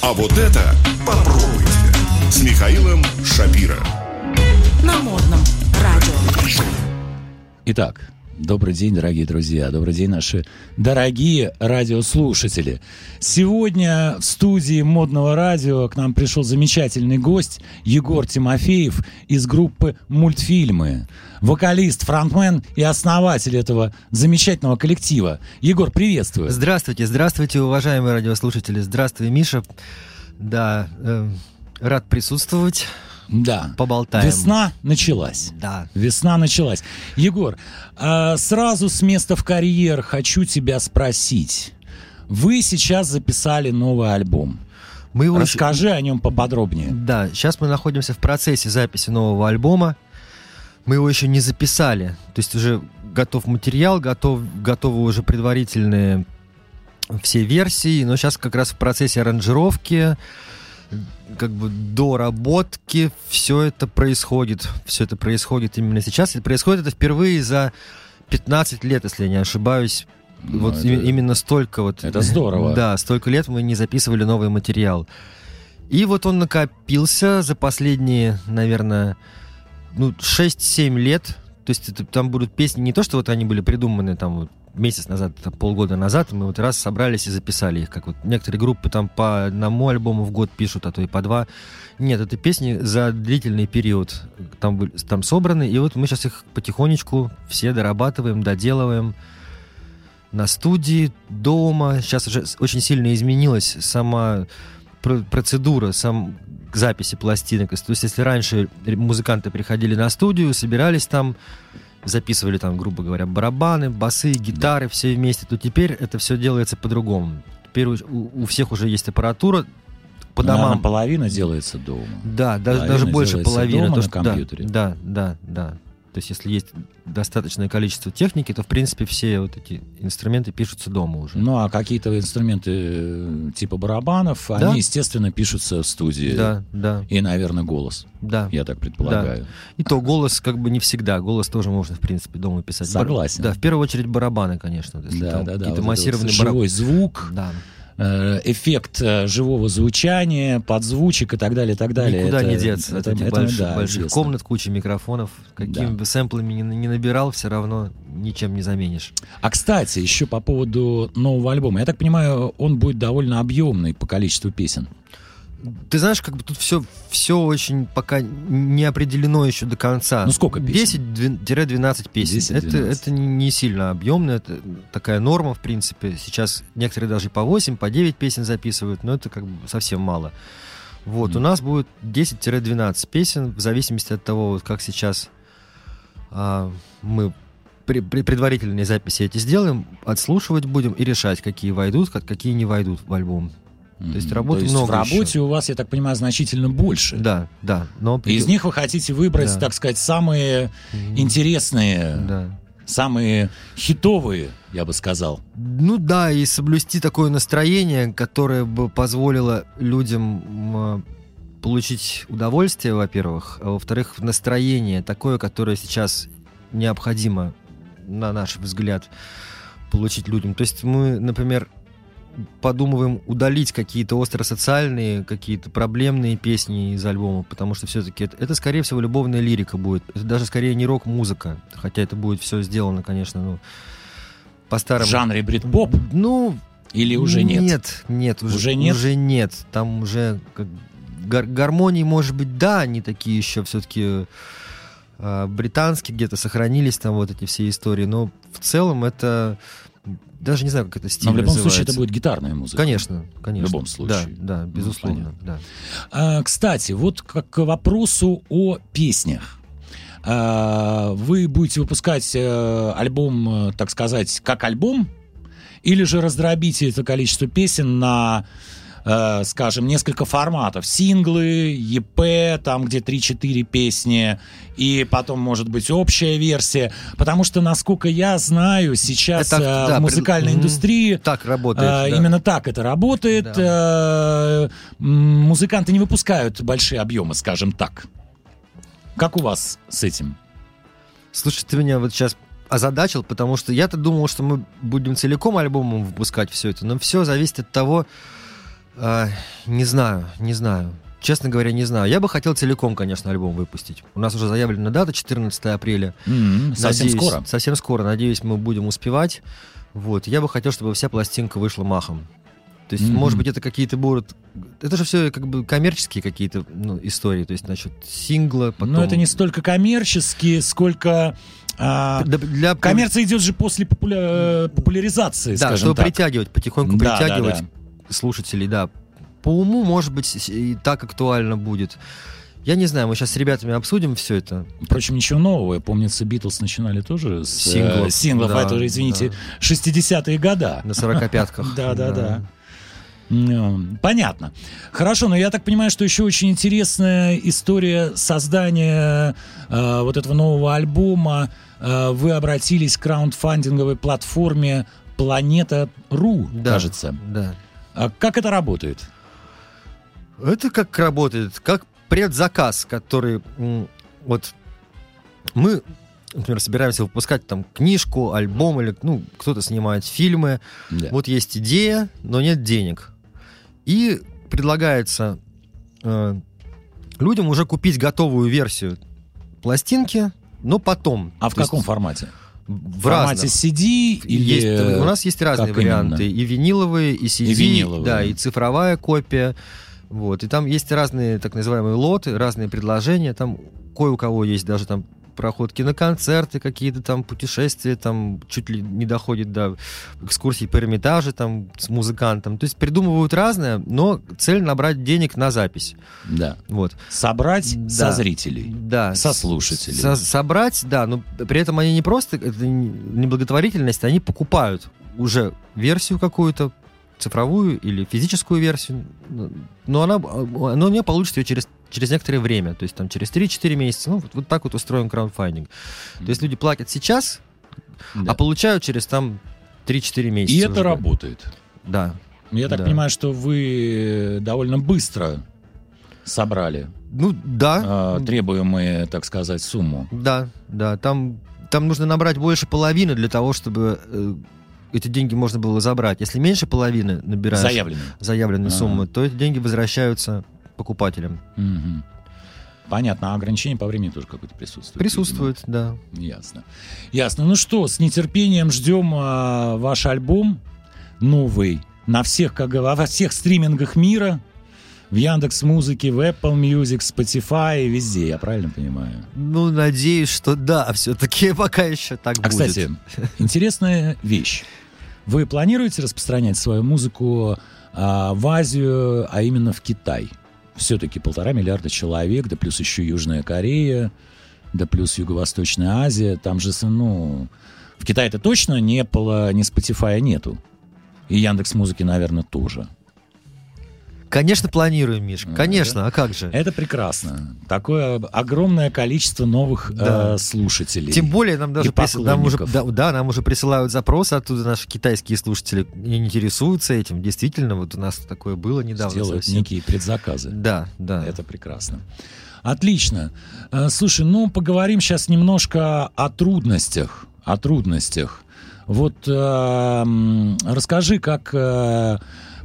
А вот это попробуйте с Михаилом Шапира. На модном радио. Итак, добрый день, дорогие друзья, добрый день, наши дорогие радиослушатели. Сегодня в студии модного радио к нам пришел замечательный гость Егор Тимофеев из группы «Мультфильмы». Вокалист, фронтмен и основатель этого замечательного коллектива. Егор, приветствую. Здравствуйте, здравствуйте, уважаемые радиослушатели. Здравствуй, Миша. Да, э, рад присутствовать. Да. Поболтаем. Весна началась. Да. Весна началась. Егор, а, сразу с места в карьер хочу тебя спросить. Вы сейчас записали новый альбом. Мы его еще- Расскажи о нем поподробнее. Да, сейчас мы находимся в процессе записи нового альбома. Мы его еще не записали. То есть уже готов материал, готов, готовы уже предварительные все версии, но сейчас как раз в процессе аранжировки, как бы доработки, все это происходит. Все это происходит именно сейчас. И происходит это впервые за 15 лет, если я не ошибаюсь. Ну, вот это- именно столько вот. это здорово. Да, столько лет мы не записывали новый материал. И вот он накопился за последние, наверное, ну, 6-7 лет. То есть это- там будут песни не то, что вот они были придуманы там вот месяц назад, там, полгода назад, мы вот раз собрались и записали их, как вот некоторые группы там по одному альбому в год пишут, а то и по два. Нет, это песни за длительный период там, там собраны, и вот мы сейчас их потихонечку все дорабатываем, доделываем на студии, дома. Сейчас уже очень сильно изменилась сама пр- процедура, сам к записи пластинок. То есть, если раньше музыканты приходили на студию, собирались там, записывали там, грубо говоря, барабаны, басы, гитары все вместе, то теперь это все делается по-другому. Теперь у, у всех уже есть аппаратура по домам. половина делается дома. Да, даже, Половина даже больше половины. дома то, на что- компьютере. Да, да, да, да. То есть, если есть достаточное количество техники, то, в принципе, все вот эти инструменты пишутся дома уже. Ну, а какие-то инструменты э, типа барабанов, Да. они, естественно, пишутся в студии. Да, да, И, наверное, голос, да. я так предполагаю. И то голос как бы не всегда. Голос тоже можно, в принципе, дома писать. Бар- Согласен. Да, в первую очередь барабаны, конечно. Если Да, да, да. Какие-то вот массированные живой звук, барабаны. Э, эффект э, живого звучания, подзвучек и так далее, и так далее. Никуда Это- не деться. это- от этих это, больших, да, больших известно. комнат, куча микрофонов. Какими Да. бы сэмплами ни, не набирал, все равно ничем не заменишь. А кстати, еще по поводу нового альбома. Я так понимаю, он будет довольно объемный по количеству песен. Ты знаешь, как бы тут все, все очень пока не определено еще до конца. Ну, сколько песен? 10-12 песен. 10-12. Это, это не сильно объемно, это такая норма, в принципе. Сейчас некоторые даже по 8, по 9 песен записывают, но это как бы совсем мало. Вот, у Мгм. нас будет 10-12 песен, в зависимости от того, вот как сейчас а, мы при- при- предварительные записи эти сделаем, отслушивать будем и решать, какие войдут, как- какие не войдут в альбом. То есть работы в много работе еще. у вас, я так понимаю, значительно больше. Да, да. Но Из них вы хотите выбрать, Да. так сказать, самые М, интересные, Да. самые хитовые, я бы сказал. Ну да, и соблюсти такое настроение, которое бы позволило людям м, получить удовольствие, во-первых, а во-вторых, настроение такое, которое сейчас необходимо, на наш взгляд, получить людям. То есть мы, например, подумываем удалить какие-то остросоциальные, какие-то проблемные песни из альбома, потому что все-таки это, это, скорее всего, любовная лирика будет. Это даже скорее не рок-музыка, хотя это будет все сделано, конечно, ну, по В жанре брит-поп ну, или уже нет? Нет, нет, уже, Уже нет? Уже нет. Там уже как, гар- гармонии, может быть, да, они такие еще все-таки британские где-то сохранились там вот эти все истории, но в целом это даже не знаю, как это стиль Но в любом случае это называется. будет гитарная музыка. Конечно, конечно. любом случае. Да, да, Ну, безусловно, да. А, кстати, вот как к вопросу о песнях. А, вы будете выпускать э, альбом, э, так сказать, как альбом, или же раздробите это количество песен на, э, скажем, несколько форматов. Синглы, ЕП, там где 3-4 песни, и потом, может быть, общая версия. Потому что, насколько я знаю, сейчас Это, э, да, в музыкальной Мгм. индустрии Так работает. а, да. Именно так это работает. Э, м, Музыканты не выпускают большие объемы, скажем так. Как у вас с этим? Слушай, ты меня вот сейчас озадачил, потому что я-то думал, что мы будем целиком альбомом выпускать все это, но все зависит от того, А, не знаю, не знаю. Честно говоря, не знаю. Я бы хотел целиком, конечно, альбом выпустить. У нас уже заявлена дата 14 апреля. М, Совсем Надеюсь- скоро. Совсем скоро. Надеюсь, мы будем успевать. Вот. Я бы хотел, чтобы вся пластинка вышла махом. То есть, Мгм. может быть, это какие-то будут... Это же все как бы коммерческие какие-то ну, истории. То есть, значит, сингла, потом... Но это не столько коммерческие, сколько... а, Для, для- коммерция идет же после популя- э, популяризации, Да, чтобы так. притягивать, потихоньку Да, да, притягивать да. Слушателей, да. По уму, может быть, и так актуально будет. Я не знаю, мы сейчас с ребятами обсудим все это. Впрочем, ничего нового. Помнится, Битлз начинали тоже с э, Синглов, синглов, да, а это уже, извините, 60-е года. На 45-ках. Да, да, да. М, Понятно. Хорошо, но я так понимаю, что еще очень интересная история создания э, вот этого нового альбома. Э, вы обратились к краундфандинговой платформе Планета.ру, Да, кажется. Да. А как это работает? Это как работает? Как предзаказ, который вот мы, например, собираемся выпускать там книжку, альбом или ну кто-то снимает фильмы. Да. Вот есть идея, но нет денег. И предлагается э, людям уже купить готовую версию пластинки, но потом. А в То есть каком формате? В, формате разном. CD или... Есть- у нас есть разные варианты. именно? И виниловые, и CD, виниловые. да, и цифровая копия. Вот. И там есть разные так называемые лоты, разные предложения. Там кое у кого есть даже там проходки на концерты, какие-то там путешествия, там чуть ли не доходит до экскурсий по Эрмитаже там с музыкантом. То есть придумывают разное, но цель набрать денег на запись. Да. Вот. Собрать Да. со зрителей. Да. Со слушателей. Со- собрать, да, но при этом они не просто, это не благотворительность, они покупают уже версию какую-то, цифровую или физическую версию, но- она, но у нее получится ее через, через некоторое время, то есть там через 3-4 месяца. Ну, вот, вот так вот устроен краудфандинг. То есть люди платят сейчас, Да. а получают через там 3-4 месяца. И это уже. работает. Да. Я так Да. понимаю, что вы довольно быстро собрали Ну, да. а, требуемую, так сказать, сумму. Да, да, там, там нужно набрать больше половины для того, чтобы э, эти деньги можно было забрать. Если меньше половины набираешь Заявленную. заявленную Ага. сумму, то эти деньги возвращаются покупателям. Мгм. Понятно, а ограничение по времени тоже какое-то присутствует. Присутствует, да. видимо. Ясно. Ясно. Ну что, с нетерпением ждем а, ваш альбом новый на всех, как во всех стримингах мира. В Яндекс Музыке, в Apple Music, Spotify, везде, я правильно понимаю? Ну, надеюсь, что да, все-таки пока еще так А, будет. кстати, интересная вещь. Вы планируете распространять свою музыку а, в Азию, а именно в Китай? Все-таки полтора миллиарда человек, да плюс еще Южная Корея, да плюс Юго-Восточная Азия. Там же, ну, в Китае-то точно не Apple, ни Spotify нету. И Яндекс Музыки, наверное, тоже. Конечно, планируем, Миш. Конечно, а как же? Это прекрасно. Такое огромное количество новых Да. э, слушателей. Тем более нам даже прис- нам уже, да, да, нам уже присылают запросы оттуда наши китайские слушатели не интересуются этим. Действительно, вот у нас такое было недавно. Делают некие предзаказы. Да, да. Это прекрасно. Отлично. Э, Слушай, ну поговорим сейчас немножко о трудностях. О трудностях. Вот э, расскажи, как э,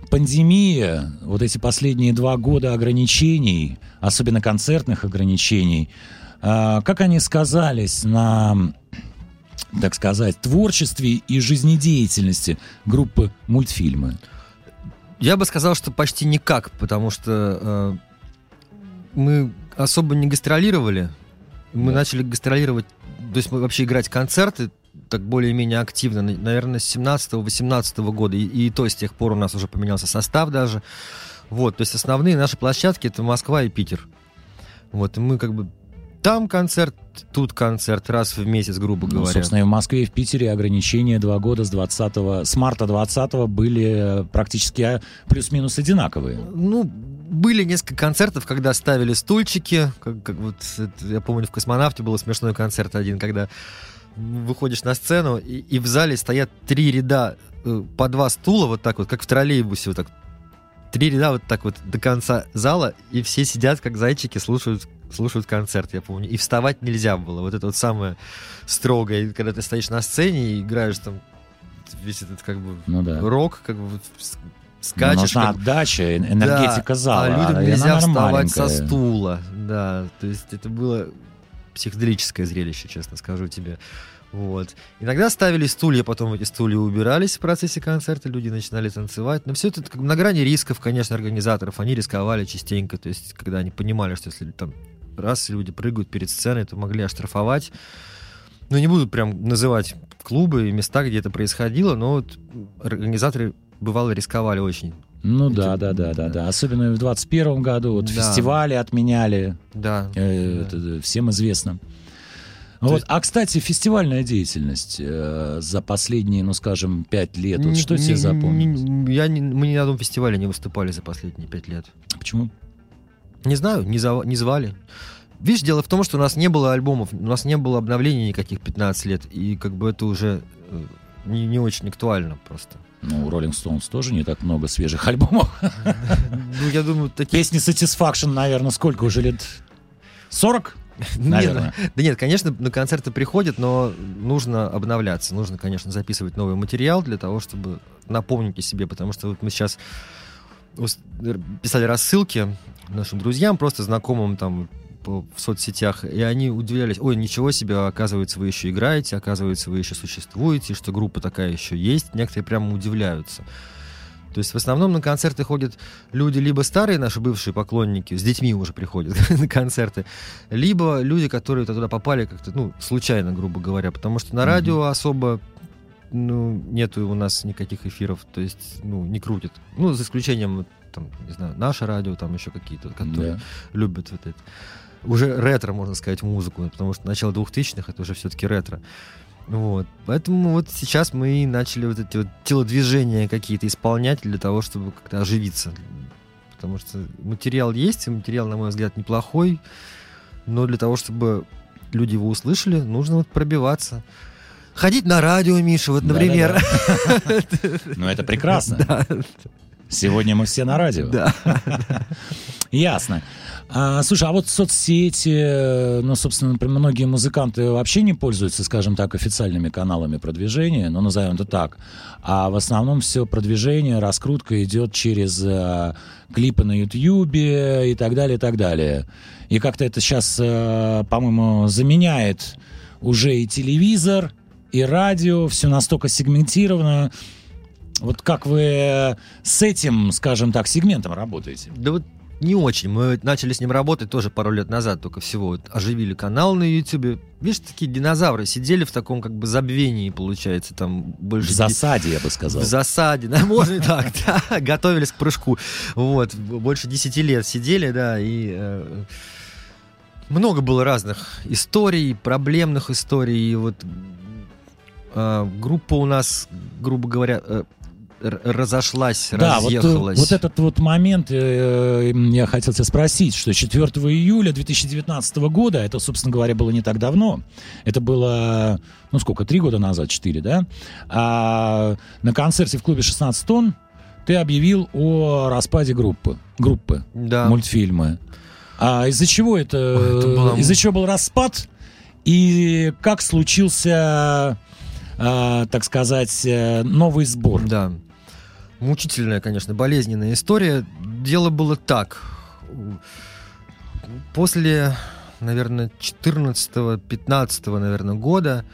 пандемия, вот эти последние два года ограничений, особенно концертных ограничений, э, как они сказались на, так сказать, творчестве и жизнедеятельности группы мультфильмы? Я бы сказал, что почти никак, потому что э, мы особо не гастролировали. Мы Да. начали гастролировать, то есть мы вообще играть концерты так более-менее активно, на- наверное, с 17-18 года. И, и то с тех пор у нас уже поменялся состав даже. Вот, то есть основные наши площадки это Москва и Питер. Вот, и мы как бы там концерт, тут концерт, раз в месяц, грубо Ну, говоря. собственно, и в Москве, и в Питере ограничения два года с 20 с марта 20 были э, практически а, плюс-минус одинаковые. Ну, были несколько концертов, когда ставили стульчики. Как, как вот я помню, в космонавте был смешной концерт один, когда выходишь на сцену, и, и в зале стоят три ряда э, по два стула, вот так вот, как в троллейбусе, вот так. Три ряда вот так вот до конца зала, и все сидят, как зайчики, слушают, слушают концерт, я помню. И вставать нельзя было. Вот это вот самое строгое. И когда ты стоишь на сцене и играешь там весь этот как бы Ну да. рок, как бы скачешь. нужна как- отдача, энергетика Да, зала. А людям нельзя вставать со стула. Да, то есть это было психоделическое зрелище, честно скажу тебе. Вот. Иногда ставили стулья, потом эти стулья убирались в процессе концерта, люди начинали танцевать. Но все это как бы на грани рисков, конечно, организаторов. Они рисковали частенько, то есть когда они понимали, что если там раз люди прыгают перед сценой, то могли оштрафовать. Ну, не буду прям называть клубы и места, где это происходило, но вот организаторы бывало рисковали очень. Ну Эти- да, да, да, да, да. Особенно в 21 году вот Да. фестивали отменяли, Да. э, да. это всем известно. То Вот. есть- А, кстати, фестивальная деятельность э, за последние, ну, скажем, пять лет. Вот Не- что тебе не- запомнилось? не- я не- мы ни на одном фестивале не выступали за последние пять лет. Почему? Не знаю, не, зав- не звали. Видишь, дело в том, что у нас не было альбомов, у нас не было обновлений никаких 15 лет, и как бы это уже э, не, не очень актуально просто. Ну, у Rolling Stones тоже не так много свежих альбомов. Ну, я думаю, такие... Песни Satisfaction, наверное, сколько уже лет? 40? Нет, Наверное. да нет, конечно, на концерты приходят, но нужно обновляться, нужно, конечно, записывать новый материал для того, чтобы напомнить о себе, потому что вот мы сейчас писали рассылки нашим друзьям, просто знакомым там в соцсетях, и они удивлялись, ой, ничего себе, оказывается, вы еще играете, оказывается, вы еще существуете, что группа такая еще есть. Некоторые прямо удивляются. То есть в основном на концерты ходят люди либо старые наши бывшие поклонники, с детьми уже приходят на концерты, либо люди, которые туда попали как-то, ну, случайно, грубо говоря, потому что на радио особо ну, нету у нас никаких эфиров, то есть, ну, не крутят. Ну, за исключением, там, не знаю, наше радио, там еще какие-то, которые Да. любят вот это. Уже ретро, можно сказать, музыку, потому что начало 2000-х это уже все-таки ретро. Вот. Поэтому вот сейчас мы и начали вот эти вот телодвижения какие-то исполнять для того, чтобы как-то оживиться. Потому что материал есть, и материал, на мой взгляд, неплохой, но для того, чтобы люди его услышали, нужно вот пробиваться. Ходить на радио, Миша, вот, например. Ну, это прекрасно. Сегодня мы все на радио. да. Ясно. А, слушай, а вот соцсети, э, ну, собственно, многие музыканты вообще не пользуются, скажем так, официальными каналами продвижения, ну, назовем это так. А в основном все продвижение, раскрутка идет через э, клипы на Ютьюбе и так далее, и так далее. И как-то это сейчас, э, по-моему, заменяет уже и телевизор, и радио, все настолько сегментировано. Вот как вы с этим, скажем так, сегментом работаете? Да вот не очень. Мы начали с ним работать тоже пару лет назад только всего. Вот оживили канал на YouTube. Видишь, такие динозавры сидели в таком как бы забвении, получается, там больше... В де- засаде, я бы сказал. В засаде, да, можно так, да, готовились к прыжку. Вот, больше 10 лет сидели, да, и э, много было разных историй, проблемных историй. И вот э, группа у нас, грубо говоря, э, разошлась, Да, вот, э, разъехалась. вот этот вот момент э, я хотел тебя спросить, что 4 июля 2019 года, это, собственно говоря, было не так давно, это было, ну сколько, три года назад, четыре, да? А на концерте в клубе 16 тонн ты объявил о распаде группы, группы Да. мультфильмы. А из-за чего это? Это было- Из-за чего был распад? И как случился, а, так сказать, э, новый сбор? Да. Мучительная, конечно, болезненная история. Дело было так. После, наверное, 14-15, наверное, года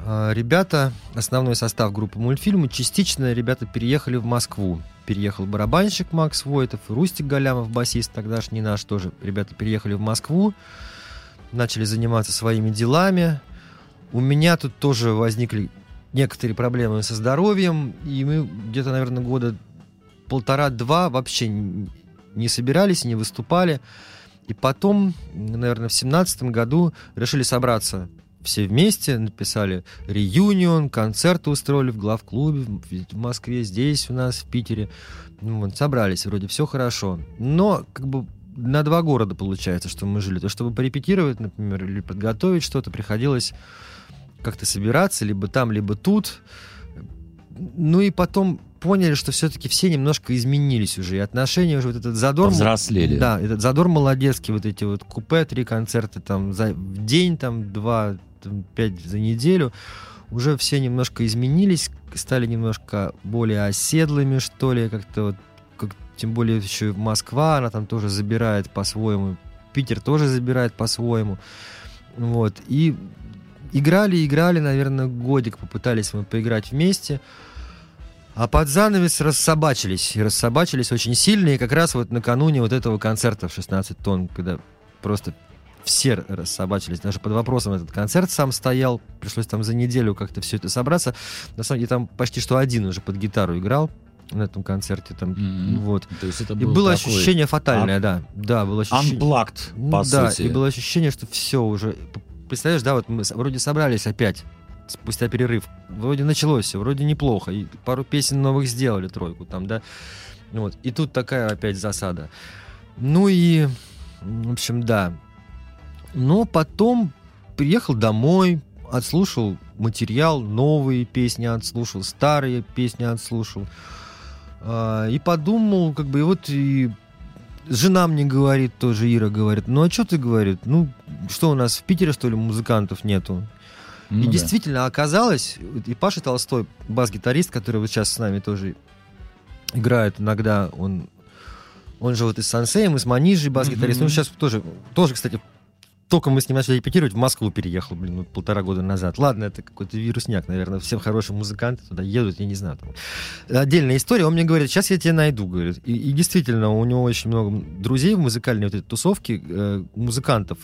э, ребята, основной состав группы мультфильмы, частично ребята переехали в Москву. Переехал барабанщик Макс Войтов, Рустик Галямов, басист тогдашний наш тоже. Ребята переехали в Москву, начали заниматься своими делами. У меня тут тоже возникли некоторые проблемы со здоровьем, и мы где-то, наверное, года полтора-два вообще не собирались, не выступали. И потом, наверное, в семнадцатом году решили собраться все вместе, написали реюнион, концерты устроили в главклубе в Москве, здесь у нас, в Питере. Ну, вот, собрались, вроде все хорошо. Но как бы на два города получается, что мы жили. То, чтобы порепетировать, например, или подготовить что-то, приходилось как-то собираться, либо там, либо тут. Ну и потом поняли, что все-таки все немножко изменились уже, и отношения уже, вот этот задор... Повзрослели. Да, этот задор молодецкий, вот эти вот купе, три концерта там за, в день, там два, там, пять за неделю, уже все немножко изменились, стали немножко более оседлыми, что ли, как-то вот, как, тем более еще Москва, она там тоже забирает по-своему, Питер тоже забирает по-своему, вот, и играли, играли, наверное, годик попытались мы поиграть вместе, а под занавес рассобачились, и рассобачились очень сильно, и как раз вот накануне вот этого концерта в 16 тонн, когда просто все рассобачились. Даже под вопросом этот концерт сам стоял. Пришлось там за неделю как-то все это собраться. На самом деле там почти что один уже под гитару играл на этом концерте. Там, Мгм. вот. То есть это И был было такой ощущение фатальное, да. Да, было ощущение. Unplugged, по да, сути. и было ощущение, что все уже... Представляешь, да, вот мы вроде собрались опять спустя перерыв. Вроде началось все, вроде неплохо. И пару песен новых сделали, тройку там, да. Вот. И тут такая опять засада. Ну и, в общем, да. Но потом приехал домой, отслушал материал, новые песни отслушал, старые песни отслушал. А, И подумал, как бы, и вот и жена мне говорит, тоже Ира говорит, ну а что ты, говорит, ну что у нас в Питере, что ли, музыкантов нету? Ну и да. действительно оказалось, и Паша Толстой, бас-гитарист, который вот сейчас с нами тоже играет иногда, он, он же вот и с Сансеем, и с Манижей бас-гитарист, Мгм. ну сейчас тоже, тоже, кстати, только мы с ним начали репетировать, в Москву переехал, блин, вот полтора года назад. Ладно, это какой-то вирусняк, наверное, все хорошие музыканты туда едут, я не знаю. Там. Отдельная история, он мне говорит, сейчас я тебя найду, говорит. И, и действительно, у него очень много друзей в музыкальной вот этой тусовке, э, музыкантов,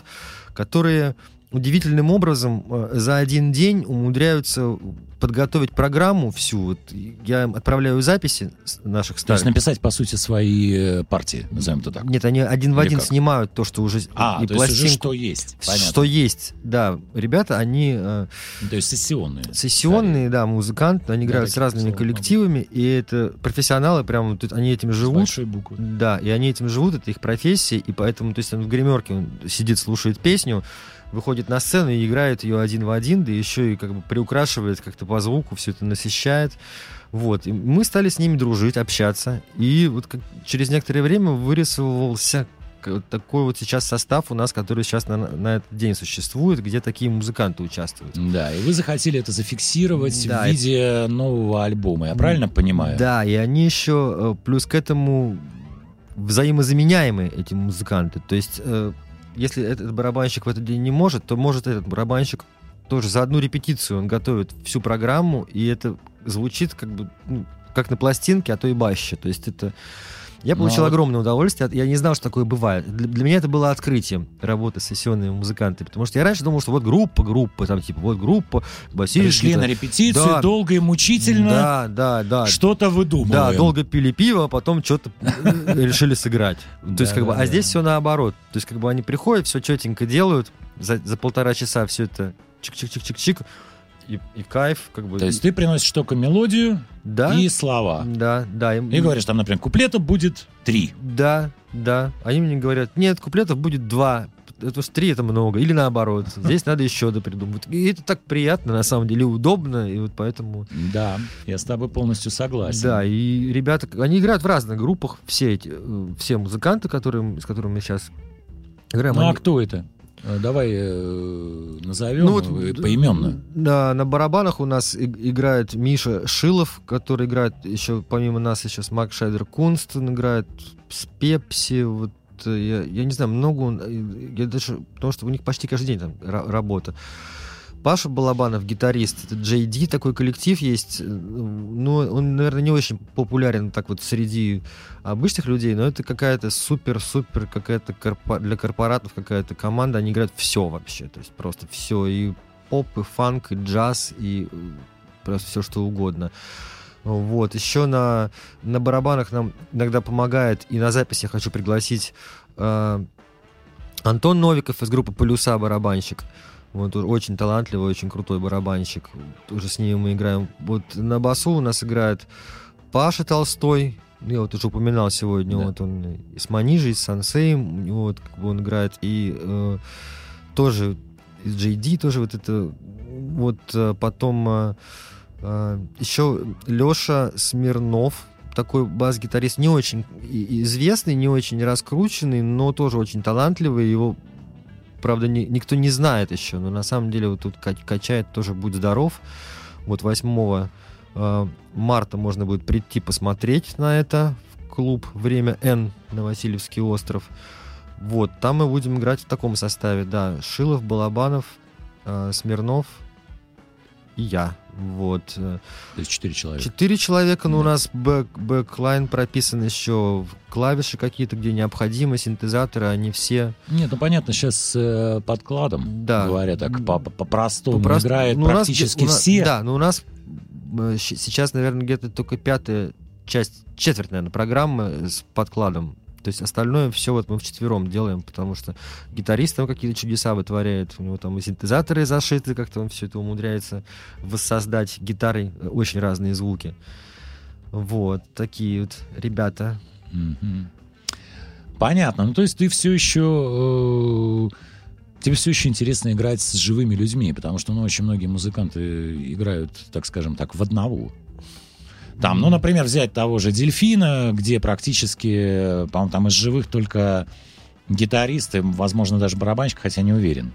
которые удивительным образом э, за один день умудряются подготовить программу всю. Вот я им отправляю записи с наших То есть старых. написать, по сути, свои э, партии, назовем это так. Нет, они один в Или один как? снимают то, что уже А, и то есть уже пластинку- что есть. Понятно. что есть, да. Ребята, они э, То есть сессионные. сессионные, да, музыканты, они Да, играют с разными коллективами, и это профессионалы, прям вот они этим С живут. большой буквы. Да, и они этим живут, это их профессия, и поэтому, то есть он в гримерке он сидит, слушает песню, выходит на сцену и играет ее один в один, да еще и как бы приукрашивает как-то по звуку, все это насыщает. Вот, и мы стали с ними дружить, общаться, и вот как через некоторое время вырисовывался такой вот сейчас состав у нас, который сейчас на, на этот день существует, где такие музыканты участвуют. Да, и вы захотели это зафиксировать Да, в виде нового альбома, я правильно понимаю? Да, и они еще э, плюс к этому взаимозаменяемые, эти музыканты. То есть, э, если этот барабанщик в этот день не может, то может этот барабанщик тоже за одну репетицию он готовит всю программу, и это звучит как бы ну, как на пластинке, а то и баще. То есть это... Я Ну, получил а вот- огромное удовольствие. Я не знал, что такое бывает. Для, для меня это было открытием работы с сессионными музыкантами. Потому что я раньше думал, что вот группа, группа, там типа вот группа, басист, Пришли на репетицию, Да. долго и мучительно Да, да, да. что-то выдумываем. Да, долго пили пиво, а потом что-то решили сыграть. То есть, как бы, а здесь все наоборот. То есть, как бы они приходят, все четенько делают, за полтора часа все это чик-чик-чик-чик-чик, и, и кайф, как бы. То есть ты приносишь только мелодию да, и слова. да, да. им- И говоришь, там, например, куплетов будет три. Да, да. Они мне говорят, нет, куплетов будет два. Это уж три это много. Или наоборот. Здесь надо еще допридумывать. И это так приятно, на самом деле, удобно. И вот поэтому... Да, я с тобой полностью согласен. Да, и ребята, они играют в разных группах, все эти, э, все музыканты, которые, с которыми мы сейчас играем. Ну а они- кто это? Э, Давай э, назовем Ну вот, э, поименно. Да, на барабанах у нас играет Миша Шилов, который играет еще, помимо нас, еще с Мак Шайдер Кунст, он играет с Пепси, вот я, я не знаю, много он, я даже, потому что у них почти каждый день там ра- работа. Паша Балабанов, гитарист, JD, такой коллектив есть, э, ну, он, наверное, не очень популярен так вот среди обычных людей, но это какая-то супер-супер, какая-то корпо- для корпоратов какая-то команда, они играют все вообще, то есть просто все, и поп, и фанк, и джаз, и э, просто все что угодно. Вот, еще на, на барабанах нам иногда помогает, и на запись я хочу пригласить э, Антон Новиков из группы «Полюса» барабанщик. Он очень талантливый, очень крутой барабанщик. Уже с ним мы играем. Вот на басу у нас играет Паша Толстой. Ну, Я вот уже упоминал сегодня, Да. вот он и с Манижей, и с Сансеем, у него вот как бы он играет, и э, тоже из JD тоже вот это, вот э, потом э, э, еще Леша Смирнов, такой бас-гитарист, не очень известный, не очень раскрученный, но тоже очень талантливый, его правда, ни- никто не знает еще, но на самом деле вот тут ка- качает тоже «Будь здоров». Вот 8 э, марта можно будет прийти посмотреть на это в клуб «Время Н» на Васильевский остров. Вот, там мы будем играть в таком составе, да, Шилов, Балабанов, э, Смирнов и я. Вот. э, То есть четыре человека. Четыре человека, но у Да. нас back, backline прописан еще, клавиши какие-то, где необходимо, синтезаторы, они все... Нет, ну понятно, сейчас с э, подкладом, Да. говоря так по- по- по-простому, Просто- играет ну, у нас практически где- у нас- все. Да, но у нас сейчас, наверное, где-то только пятая часть, четверть, наверное, программы с подкладом. То есть остальное все вот мы вчетвером делаем, потому что гитарист там какие-то чудеса вытворяет, у него там и синтезаторы зашиты, как-то он все это умудряется воссоздать гитарой э, очень разные звуки. Вот, такие вот ребята. Понятно. Ну, то есть ты все еще... э, тебе все еще интересно играть с живыми людьми, потому что, ну, очень многие музыканты играют, так скажем так, в одного. Там, ну, например, взять того же Дельфина, где практически, по-моему, там из живых только гитаристы, возможно, даже барабанщик, хотя не уверен.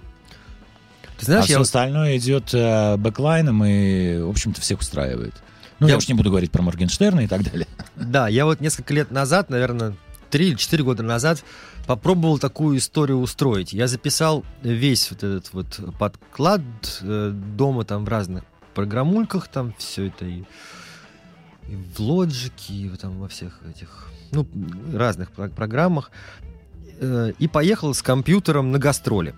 Ты знаешь, а все я остальное идет э, бэклайном и, в общем-то, всех устраивает. Ну, я, Я- уж не буду говорить про Моргенштерна и так далее. Да, я вот несколько лет назад, наверное, три или четыре года назад попробовал такую историю устроить. Я записал весь вот этот вот подклад э, дома там в разных программульках, там все это и, и в лоджике, и там во всех этих, ну, разных про- программах. Э, и поехал с компьютером на гастроли.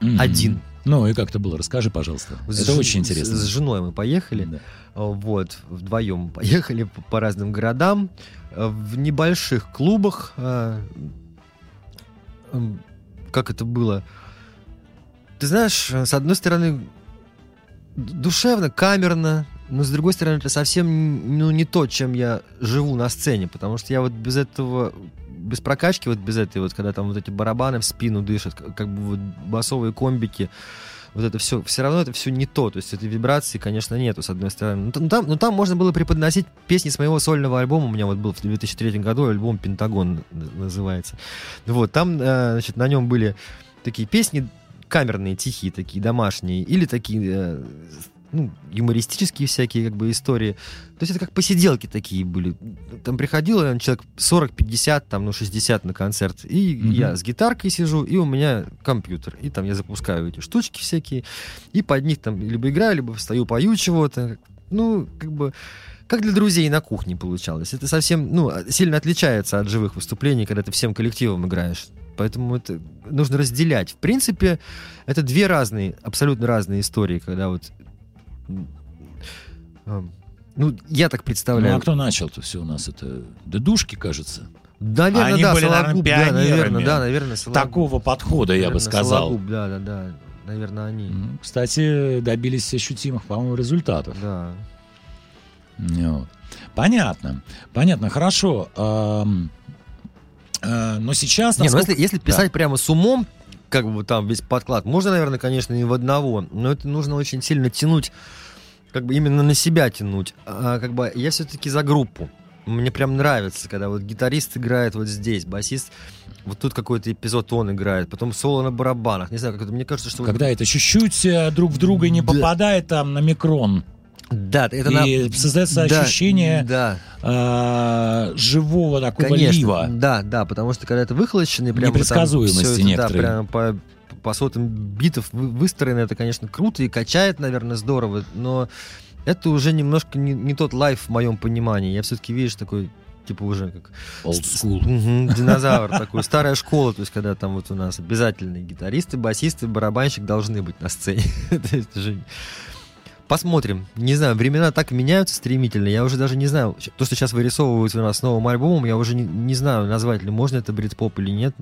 Мгм. Один. Ну, и как это было? Расскажи, пожалуйста. С это жен- очень интересно. С, с женой мы поехали. Да. Вот, вдвоем поехали по, по разным городам, э, в небольших клубах. э, м, Как это было? Ты знаешь, э, с одной стороны, душевно, камерно, но с другой стороны, это совсем ну, не то, чем я живу на сцене, потому что я вот без этого, без прокачки, вот без этой вот, когда там вот эти барабаны в спину дышат, как бы вот басовые комбики, вот это все, все равно это все не то, то есть этой вибрации, конечно, нету, с одной стороны. Ну, там, ну, там можно было преподносить песни с моего сольного альбома, у меня вот был в 2003 году альбом «Пентагон» называется. Вот, там, э, значит, на нем были такие песни камерные, тихие такие, домашние, или такие, э, ну, юмористические всякие, как бы, истории. То есть это как посиделки такие были. Там приходило наверное, человек 40-50, там, ну, 60 на концерт, и Мгм. я с гитаркой сижу, и у меня компьютер, и там я запускаю эти штучки всякие, и под них там либо играю, либо встаю, пою чего-то. Ну, как бы, как для друзей на кухне получалось. Это совсем, ну, сильно отличается от живых выступлений, когда ты всем коллективом играешь. Поэтому это нужно разделять. В принципе, это две разные, абсолютно разные истории, когда вот... Ну, я так Ну, представляю. а кто начал-то все у нас? Это дедушки, кажется. Наверное, Они да, были, наверное, Сологуб, да, пионерами наверное, да, наверное, Сологуб. Такого подхода, я бы Наверное, сказал. Сологуб, да, да, да, наверное, они. Кстати, добились ощутимых, по-моему, результатов. Да. Вот. Понятно. Понятно, хорошо. Э, Но сейчас... Не, ну насколько- если, если Да. писать прямо с умом, как бы там весь подклад, можно, наверное, конечно, не в одного, но это нужно очень сильно тянуть, как бы именно на себя тянуть. А, как бы я все-таки за группу. Мне прям нравится, когда вот гитарист играет вот здесь, басист вот тут какой-то эпизод он играет, потом соло на барабанах. Не знаю, как это, мне кажется, что... вот- Когда это чуть-чуть э, друг в друга не Да. попадает там на микрон. Да, это и на- создается Да, ощущение Да, э, живого такого конечно. лива. Да, да, потому что когда это выхолощенный, прям Непредсказуемости некоторые. Да, прям по, по сотым битов вы- выстроено, это, конечно, круто и качает, наверное, здорово, но это уже немножко не, не тот лайф в моем понимании. Я все-таки, видишь, такой типа уже как Old school. Динозавр такой, старая школа, то есть когда там вот у нас обязательные гитаристы, басисты, барабанщик должны быть на сцене. Уже- Посмотрим. Не знаю, времена так меняются стремительно. Я уже даже не знаю. То, что сейчас вырисовывается у нас с новым альбомом, я уже не, не знаю, назвать ли можно это брит-поп или нет.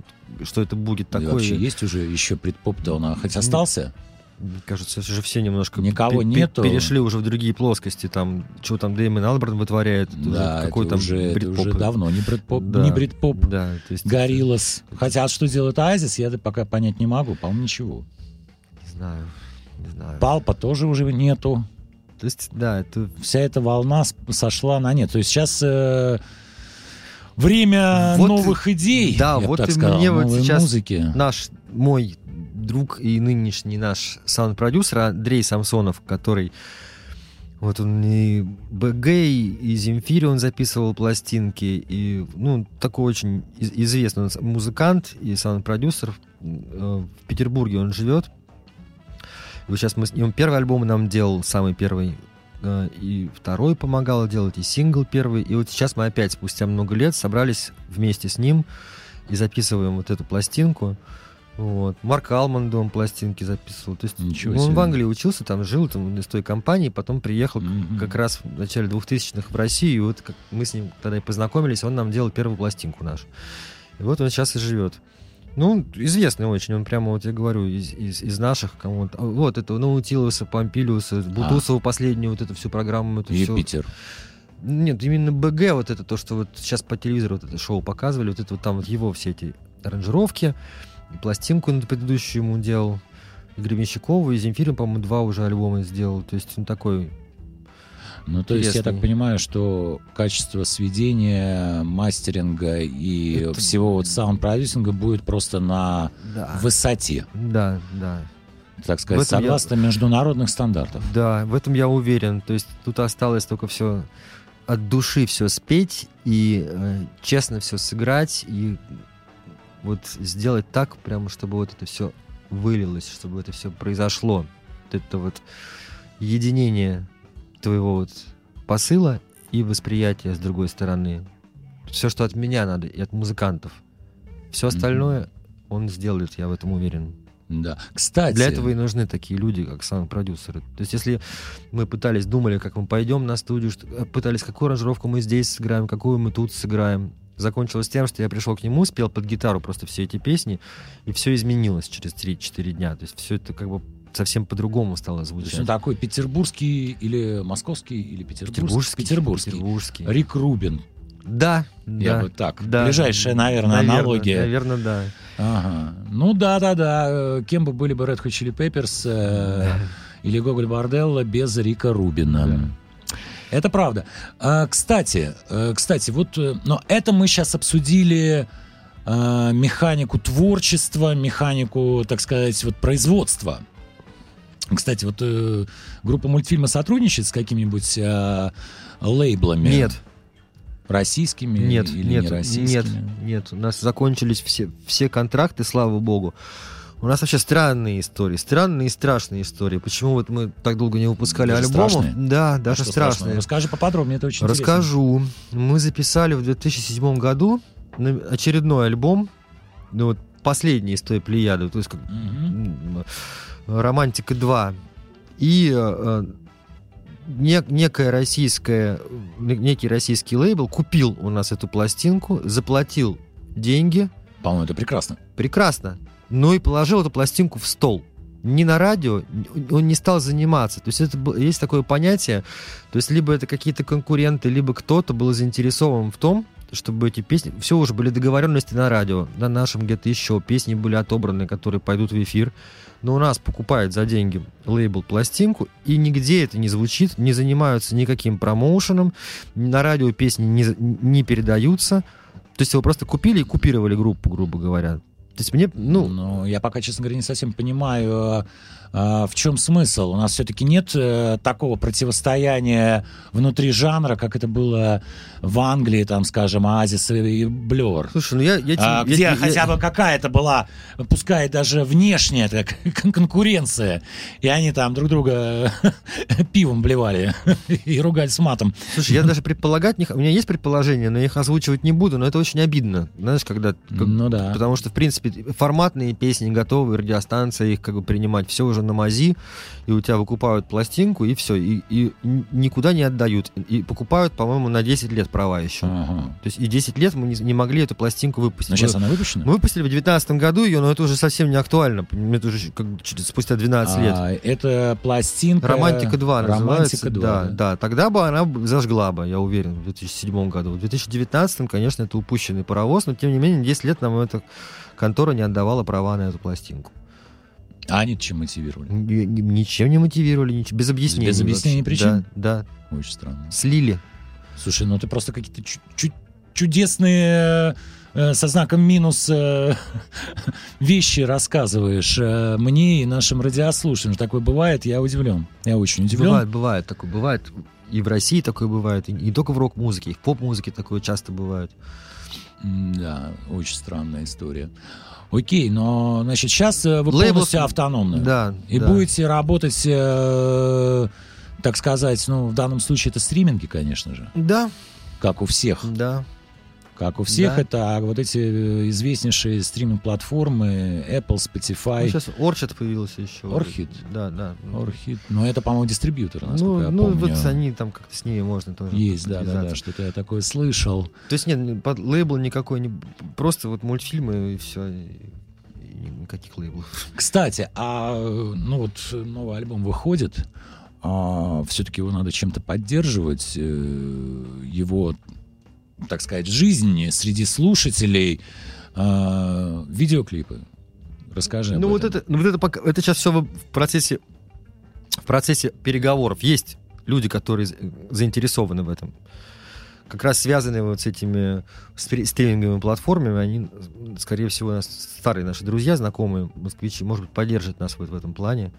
Что это будет И такое. вообще есть уже еще предпоп-то он а, хоть остался? Мне кажется, уже все немножко Никого пе- пе- нету. перешли уже в другие плоскости. Там, что там Дэймон Алберн вытворяет. это уже Да, какой это там уже, это брит-поп. уже давно не брит-поп. Да. Не брит-поп. Да, то есть... Гориллас. Хотя а что делает Азис, я пока понять не могу. По-моему, ничего. Не знаю. Не знаю. Палпа тоже уже нету. То есть, да, это Вся эта волна сошла на нет. То есть сейчас э, время Вот, новых идей, да, вот и сказал, мне вот сейчас музыки. наш, мой друг и нынешний наш саунд-продюсер Андрей Самсонов, который вот он и БГ, и Земфире он записывал пластинки, и, ну, такой очень из- известный музыкант и саунд-продюсер. Э, В Петербурге он живет. Вот сейчас мы с ним первый альбом нам делал, самый первый, э, и второй помогал делать, и сингл первый. И вот сейчас мы опять, спустя много лет, собрались вместе с ним и записываем вот эту пластинку. Вот. Марк Алманд он пластинки записывал. То есть Ничего ну, он себе. в Англии учился, там жил там, из той компании, потом приехал Мгм. как раз в начале 2000-х в Россию, и вот как мы с ним тогда и познакомились, он нам делал первую пластинку нашу. И вот он сейчас и живет. Ну, известный очень, он прямо, вот я говорю, из, из, из наших кому-то. Вот, это Наутилуса, Помпилиуса, Бутусова последнюю, вот эту всю программу. Это. Юпитер. Нет, именно БГ, вот это то, что вот сейчас по телевизору вот это шоу показывали, вот это вот там вот его все эти аранжировки, пластинку на предыдущую ему делал, и Гребенщикову, и Земфирин, по-моему, два уже альбома сделал. То есть он такой Ну, то есть я так понимаю, что качество сведения, мастеринга и Это- всего вот саунд-продюсинга будет просто на Да. высоте, Да, да. так сказать, этом я- согласно международных стандартов. Да, в этом я уверен. То есть тут осталось только все от души все спеть и э, честно все сыграть и вот сделать так, прямо чтобы вот это все вылилось, чтобы это все произошло. Вот это вот единение твоего вот посыла и восприятия с другой стороны. Все, что от меня надо, и от музыкантов. Все остальное он сделает, я в этом уверен. Да. Кстати, Для этого и нужны такие люди, как саунд-продюсеры. То есть, если мы пытались, думали, как мы пойдем на студию, что- э, пытались, какую аранжировку мы здесь сыграем, какую мы тут сыграем, закончилось тем, что я пришел к нему, спел под гитару просто все эти песни, и все изменилось через 3-4 дня. То есть, все это как бы совсем по-другому стало то есть звучать. он такой петербургский или московский, или петербургский? Петербургский. Петербургский. Петербургский. Рик Рубин, Да, я да. бы так. да. Ближайшая, наверное, Наверно, аналогия. Наверное, да. Ага. Ну да, да, да. Кем бы были бы Red Hot Chili Peppers э, или Гоголь Борделло без Рика Рубина. Это правда. А, кстати, э, кстати, вот, э, но это мы сейчас обсудили э, механику творчества, механику, так сказать, вот производства. Кстати, вот э, группа мультфильма сотрудничает с какими-нибудь э, лейблами? Нет, Российскими нет, или нет, не российскими? нет, нет. У нас закончились все, все контракты, слава богу. У нас вообще странные истории, странные и страшные истории. Почему вот мы так долго не выпускали Даже альбомов? страшные? Да, А даже что страшные. страшного? Расскажи поподробнее, это очень интересно. Расскажу. Мы записали в 2007 году очередной альбом, ну вот последний из той плеяды, то есть как Мгм. Романтика 2. И э, не- некая российская, не- некий российский лейбл купил у нас эту пластинку, заплатил деньги, По-моему, это прекрасно. прекрасно, но и положил эту пластинку в стол. Не на радио, он не стал заниматься. То есть это есть такое понятие, то есть либо это какие-то конкуренты, либо кто-то был заинтересован в том, чтобы эти песни, все уже были договоренности на радио, на нашем где-то еще, песни были отобраны, которые пойдут в эфир, но у нас покупают за деньги лейбл пластинку, и нигде это не звучит, не занимаются никаким промоушеном, на радио песни не, не передаются, то есть его просто купили и купировали группу, грубо говоря. То есть мне, ну, Ну, я пока, честно говоря, не совсем понимаю, а, в чем смысл. У нас все-таки нет э, такого противостояния внутри жанра, как это было в Англии, там, скажем, Оазис и Блер. слушай, ну я, я, А, я- где я- хотя бы какая-то была, пускай даже внешняя так, кон- конкуренция, и они там друг друга пивом блевали и ругались матом. Слушай, я даже предполагать не... У меня есть предположение, но я их озвучивать не буду, но это очень обидно. Знаешь, когда... как- Ну да. Потому что, в принципе, форматные песни готовы, радиостанция их как бы принимать, все уже на мази, и у тебя выкупают пластинку, и все, и, и никуда не отдают. И покупают, по-моему, на 10 лет права еще. Ага. То есть и 10 лет мы не, не могли эту пластинку выпустить. Но сейчас мы, она выпущена? мы выпустили в 2019 году ее, но это уже совсем не актуально. Это уже как через- спустя 12 лет. А, это пластинка... Романтика 2 называется. Романтика 2, да, да. да. Тогда бы она зажгла бы, я уверен, в 2007 году. В 2019, конечно, это упущенный паровоз, но тем не менее 10 лет нам эта контора не отдавала права на эту пластинку. А они чем мотивировали? Ни- ни- Ничем не мотивировали, нич- без объяснений. Без объяснений причин? Да, да. Очень странно. Слили. Слушай, ну ты просто какие-то чуть чудесные э, со знаком минус э, вещи рассказываешь э, мне и нашим радиослушателям. Такое бывает, я удивлен. Я очень удивлен. Бывает, бывает, такое бывает. И в России такое бывает, и не только в рок-музыке, и в поп-музыке такое часто бывает. Да, очень странная история. Окей, но, значит, сейчас вы Лейбл- полностью автономны. Да. И да. будете работать, э, так сказать, ну, в данном случае это стриминги, конечно же, Да, как у всех. да. Как у всех, Да. это вот эти э, известнейшие стриминг-платформы Apple, Ну, Spotify, сейчас Орчат появился еще. Орхид. Да, да. Orchid. Но это, по-моему, дистрибьютор, насколько Ну, я ну помню. вот они там как-то с ними можно тоже. Есть, да, да, да, что-то я такое слышал. То есть нет, под лейбл никакой, не, просто вот мультфильмы и все. И никаких лейблов. Кстати, а ну вот новый альбом выходит, а, все-таки его надо чем-то поддерживать, э, его, так сказать, жизнь среди слушателей, а, видеоклипы. Расскажи. Ну вот это, ну вот это пока, это сейчас все в процессе, в процессе переговоров. Есть люди, которые за- заинтересованы в этом. Как раз связанные вот с этими стри- стриминговыми платформами, они, скорее всего, нас, старые наши друзья, знакомые, москвичи, может быть, поддержат нас вот в этом плане.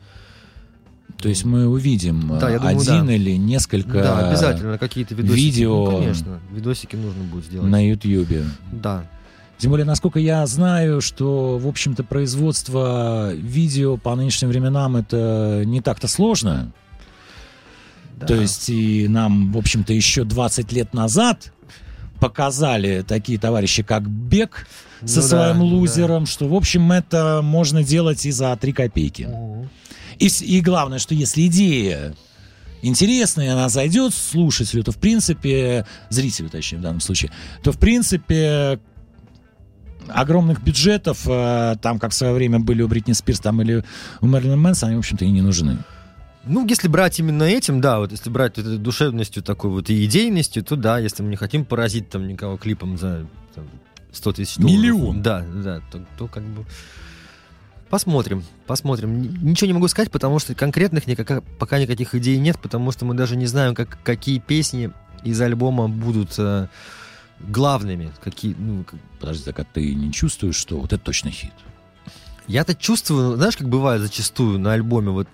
То есть мы увидим Да, я думаю, один да. или несколько да, обязательно какие-то видосики. видео Ну, конечно, видосики нужно будет сделать. на Ютьюбе. Да. Тем более, насколько я знаю, что, в общем-то, производство видео по нынешним временам это не так-то сложно. да. То есть и нам, в общем-то, еще 20 лет назад показали такие товарищи, как Бек со Ну да, своим да. лузером, что, в общем, это можно делать и за 3 копейки. Мгм. И, и главное, что если идея интересная, она зайдет слушателю, то, в принципе, зрителю, точнее, в данном случае, то, в принципе, огромных бюджетов, э, там, как в свое время были у Бритни Спирс там, или у Мэрилин Мэнсона, они, в общем-то, и не нужны. Ну, если брать именно этим, да, вот если брать вот душевностью такой вот и идейностью, то да, если мы не хотим поразить там никого клипом за там, 100 тысяч долларов. Миллион. Да, да, то, то как бы... Посмотрим, посмотрим. Ничего не могу сказать, потому что конкретных никаких, пока никаких идей нет, потому что мы даже не знаем, как, какие песни из альбома будут э, главными. Какие, ну, как- Подожди, так а ты не чувствуешь, что вот это точно хит? Я-то чувствую, знаешь, как бывает зачастую на альбоме, вот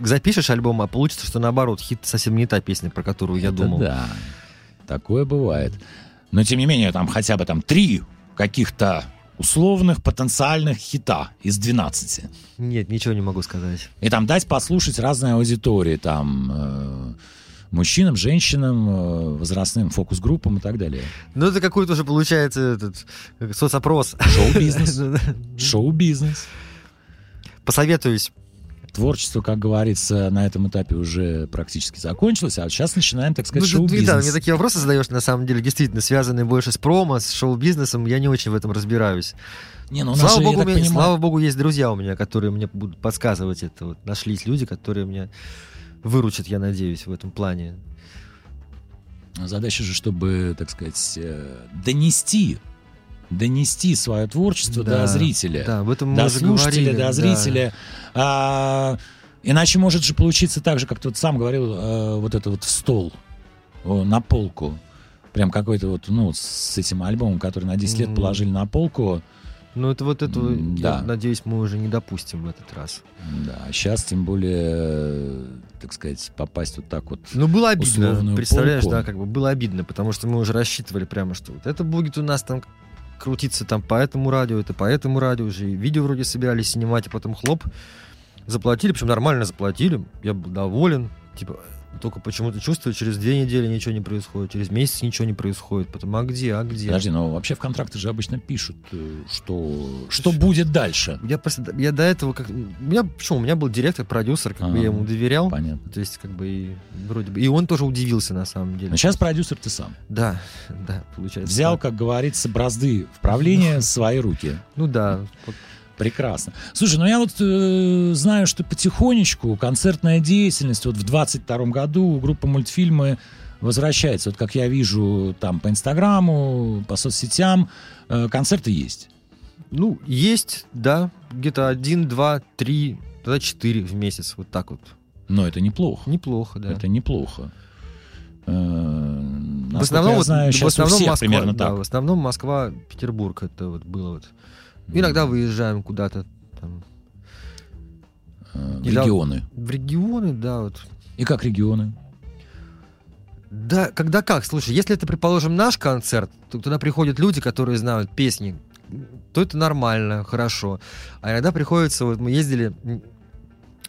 запишешь альбом, а получится, что наоборот, хит совсем не та песня, про которую я Это думал. Да, такое бывает. Но, тем не менее, там хотя бы там три каких-то условных потенциальных хита из 12. Нет, ничего не могу сказать. И там дать послушать разной аудитории, там э, мужчинам, женщинам, э, возрастным фокус-группам и так далее. Ну, это какой-то уже получается этот э, соцопрос. Шоу-бизнес. Шоу-бизнес. Посоветуюсь. Творчество, как говорится, на этом этапе уже практически закончилось, а сейчас начинаем, так сказать, Ну, ты, да, шоу-бизнес. мне такие вопросы задаешь, на самом деле, действительно, связанные больше с промо, с шоу-бизнесом. Я не очень в этом разбираюсь. Не, ну, слава, же, богу, меня- понимаю, слава богу, есть друзья у меня, которые мне будут подсказывать это. Вот нашлись люди, которые меня выручат, я надеюсь, в этом плане. Задача же, чтобы, так сказать, э, донести, донести свое творчество Да, до зрителя, Да, об этом до слушателя, говорили, до да. зрителя. А, иначе может же получиться так же, как ты вот сам говорил, э, вот это вот в стол, на полку. Прям какой-то вот, ну, с этим альбомом, который на 10 лет положили на полку. Ну, это вот этого, М, я да. надеюсь, мы уже не допустим в этот раз. Да, сейчас тем более, так сказать, попасть вот так вот. Ну, было обидно, представляешь, полку. да, как бы было обидно, потому что мы уже рассчитывали прямо, что вот это будет у нас там крутиться там по этому радио, это по этому радио уже, и видео вроде собирались снимать, а потом хлоп, заплатили, причем нормально заплатили, я был доволен, типа, только почему-то чувствую, через две недели ничего не происходит, через месяц ничего не происходит, потом, а где, а где? Подожди, но вообще в контракты же обычно пишут, э, что, что будет дальше. Я просто, я до этого как, у меня, почему, у меня был директор, продюсер, как бы я ему доверял, Понятно. то есть, как бы, и вроде бы, и он тоже удивился, на самом деле. Но сейчас продюсер ты сам. Да, да, получается. Взял, так. как говорится, бразды в правление в свои руки. Ну да. Прекрасно. Слушай, ну я вот э, знаю, что потихонечку концертная деятельность вот в 22 году группа мультфильмы возвращается. Вот как я вижу там по Инстаграму, по соцсетям, э, концерты есть. Ну, есть, да, где-то один, два, три, тогда четыре в месяц, вот так вот. Но это неплохо. Неплохо, да. Это неплохо. Э, Насколько в основном, я вот, знаю, в сейчас у основном Москва, примерно да, так. в основном Москва, Петербург это вот было вот. Иногда выезжаем куда-то там, Э, в да- регионы. в регионы, да, вот. И как регионы? Да, когда как, слушай, если это, предположим, наш концерт, то туда приходят люди, которые знают песни, то это нормально, хорошо. А иногда приходится, вот мы ездили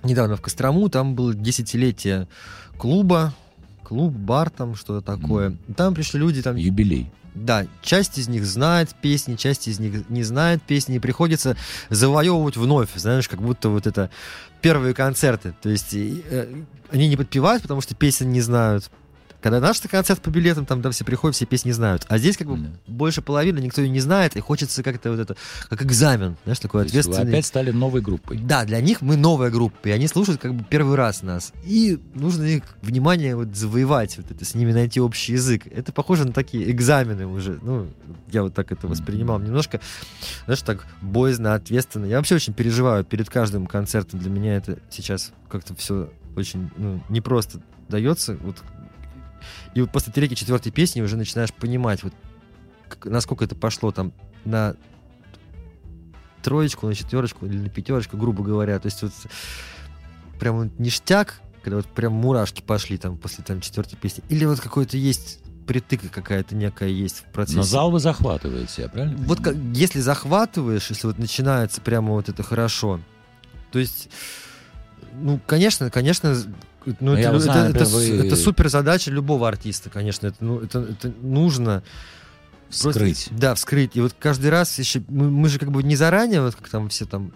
недавно в Кострому, там было десятилетие клуба, клуб, бар там, что-то такое. Там пришли люди, там Юбилей. Да, часть из них знает песни, часть из них не знает песни, и приходится завоевывать вновь, знаешь, как будто вот это первые концерты. То есть э, они не подпевают, потому что песен не знают. Когда наш концерт по билетам, там да, все приходят, все песни знают. А здесь как бы Да. больше половины никто ее не знает, и хочется как-то вот это, как экзамен, знаешь, такой То есть вы ответственный. опять стали новой группой. Да, для них мы новая группа, и они слушают как бы первый раз нас. И нужно их внимание вот завоевать, вот это, с ними найти общий язык. Это похоже на такие экзамены уже. Ну, я вот так это воспринимал. Немножко, знаешь, так боязно, ответственно. Я вообще очень переживаю перед каждым концертом. Для меня это сейчас как-то все очень ну, непросто дается. Вот. И вот после третьей, четвертой песни уже начинаешь понимать, вот, насколько это пошло там на троечку, на четверочку или на пятерочку, грубо говоря. То есть вот прям вот ништяк, когда вот прям мурашки пошли там после там четвертой песни. Или вот какой-то есть притыка какая-то некая есть в процессе. Но зал вы захватываете, правильно? Вот как, если захватываешь, если вот начинается прямо вот это хорошо, то есть, ну, конечно, конечно, ну, Ну, это, это- знаю, это вы- это супер задача любого артиста, конечно, это, ну, это, это нужно. Просто- Вскрыть. да, вскрыть. И вот каждый раз еще... Мы, мы же как бы не заранее, вот как там все там...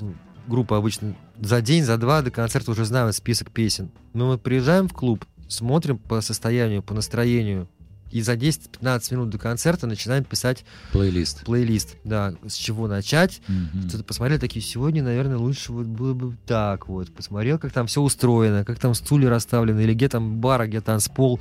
ну, группа обычно за день, за два до концерта уже знают список песен. Мы вот приезжаем в клуб, смотрим по состоянию, по настроению, и за 10-15 минут до концерта начинаем писать Плейлист. плейлист. Да, с чего начать. Мгм. Что-то посмотрели, такие, сегодня, наверное, лучше вот было бы так вот. Посмотрел, как там все устроено, как там стулья расставлены, или где там бар, а где танцпол,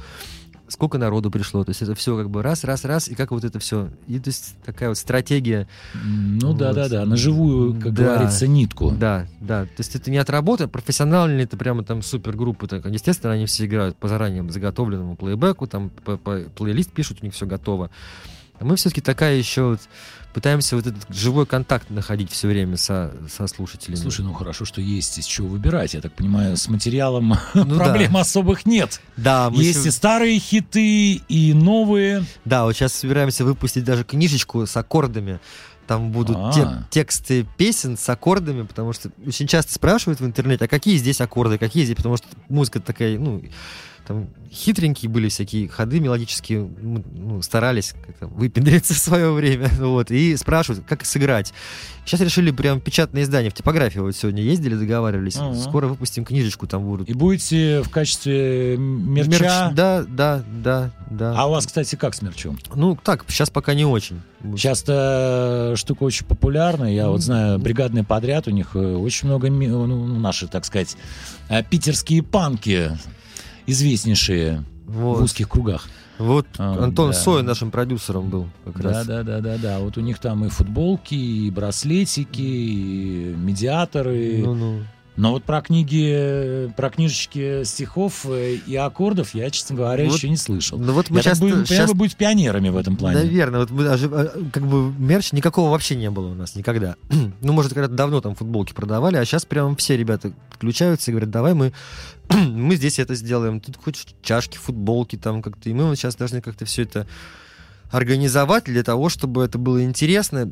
сколько народу пришло. То есть это все как бы раз, раз, раз, и как вот это все. И то есть такая вот стратегия. Ну Вот. да, да, да. На живую, как Да. говорится, нитку. Да, да. То есть это не отработано, профессионально ли это прямо там супергруппа. Так. Естественно, они все играют по заранее заготовленному плейбеку, там по, по- плейлист пишут, у них все готово. А мы все-таки такая еще вот пытаемся вот этот живой контакт находить все время со, со слушателями. Слушай, ну хорошо, что есть из чего выбирать. Я так понимаю, с материалом Ну проблем да. особых нет. Да, мы Есть се- и старые хиты, и новые. да, вот сейчас собираемся выпустить даже книжечку с аккордами. Там будут А. те- тексты песен с аккордами, потому что очень часто спрашивают в интернете, а какие здесь аккорды, какие здесь, потому что музыка такая, ну, там хитренькие были всякие ходы мелодические, мы, ну, старались как-то выпендриться в свое время, вот, и спрашивают, как сыграть. Сейчас решили прям печатное издание в типографию вот сегодня ездили, договаривались, Ага. скоро выпустим книжечку, там будут. И будете в качестве мерча. Мерч- Да, да, да, да. А у вас, кстати, как с мерчом? Ну, так, сейчас пока не очень. Часто штука очень популярная. Я вот Мгм. знаю, бригадный подряд, у них э, очень много, ну, наши, так сказать, э, питерские панки, известнейшие Вот. в узких кругах. Вот А, Антон да. Сой нашим продюсером был как Да, раз. да, да, да, да. Вот у них там и футболки, и браслетики, и медиаторы. Ну-ну. Но вот про книги, про книжечки стихов э, и аккордов я, честно говоря, Вот, еще не слышал. Ну вот мы Я так сейчас, бы- понимаю, вы будете пионерами в этом плане. наверное, вот мы даже а, как бы мерч никакого вообще не было у нас никогда. ну, может, когда-то давно там футболки продавали, а сейчас прям все ребята подключаются и говорят, давай мы мы здесь это сделаем. Тут хоть чашки, футболки там как-то. И мы вот сейчас должны как-то все это организовать для того, чтобы это было интересно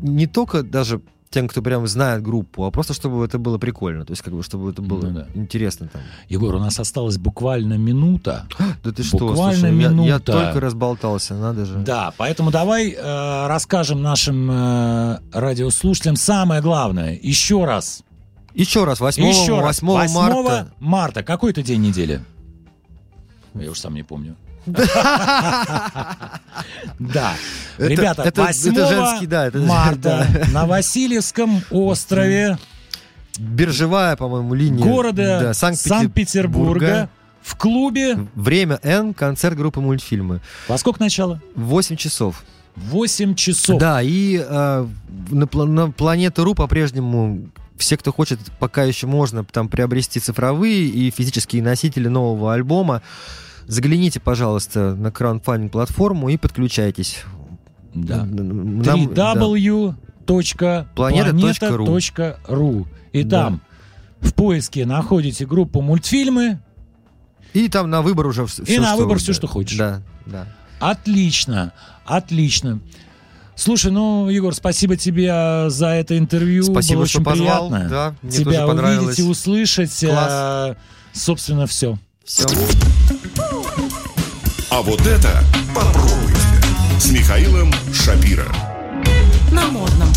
не только даже тем, кто прям знает группу, а просто чтобы это было прикольно, то есть как бы чтобы это было Ну да. интересно там. Егор, у нас осталась буквально минута. Да ты что, Буквально слушай, я- я, минута. только разболтался, надо же. Да, поэтому давай э, расскажем нашим э, радиослушателям самое главное. Еще раз. Еще раз, 8, Еще раз. 8 марта. марта. Какой это день недели? Я уж сам не помню. Да. Ребята, это- 8 это женский, да, это- марта на Васильевском острове Биржевая, по-моему, линия. города да, Санкт-Петербурга. Санкт-Петербурга в клубе. Время Н, концерт группы мультфильмы. Во сколько начало? 8 часов. 8 часов. Да, и э, на, на Планета Ру по-прежнему все, кто хочет, пока еще можно там приобрести цифровые и физические носители нового альбома. Загляните, пожалуйста, на краудфандинг платформу и подключайтесь. Да. Нам- да. www.planeta.ru И Да. там в поиске находите группу мультфильмы. И там на выбор уже все. И на выбор всё, что хочешь. Да, да. Отлично, отлично. Слушай, ну, Егор, спасибо тебе а, за это интервью. Спасибо, Было что очень позвал. приятно. Да, мне Тебя тоже понравилось. увидеть и услышать. Класс. а, Собственно, все. Все. А вот это попробуйте. С Михаилом Шапира. На модном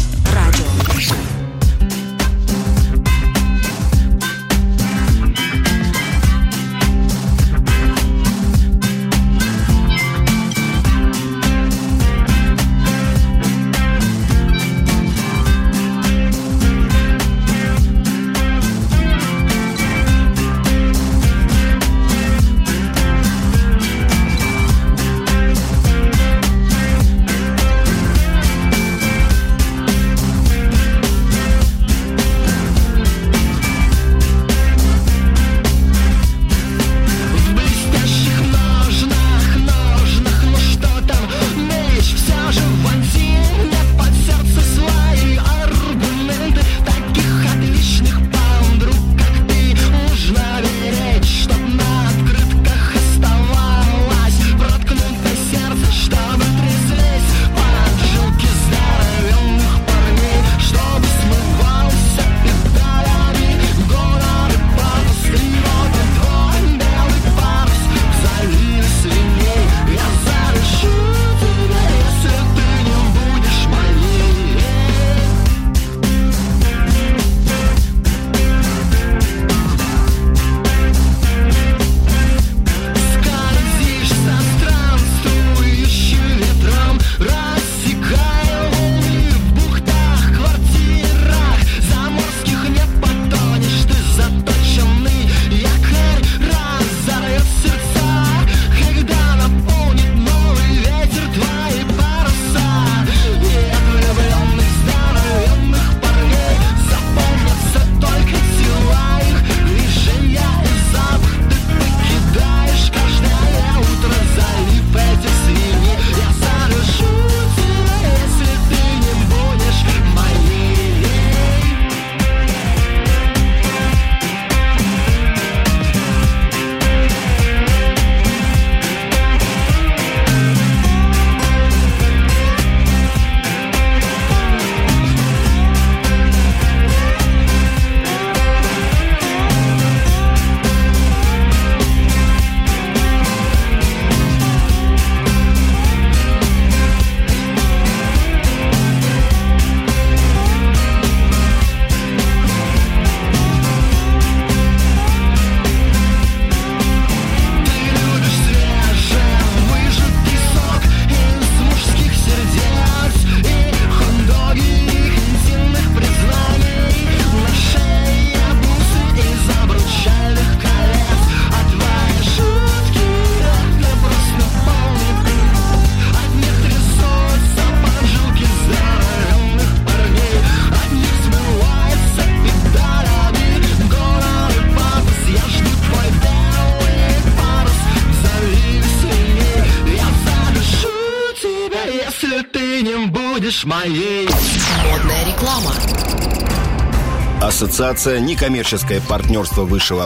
Ассоциация некоммерческое партнерство высшего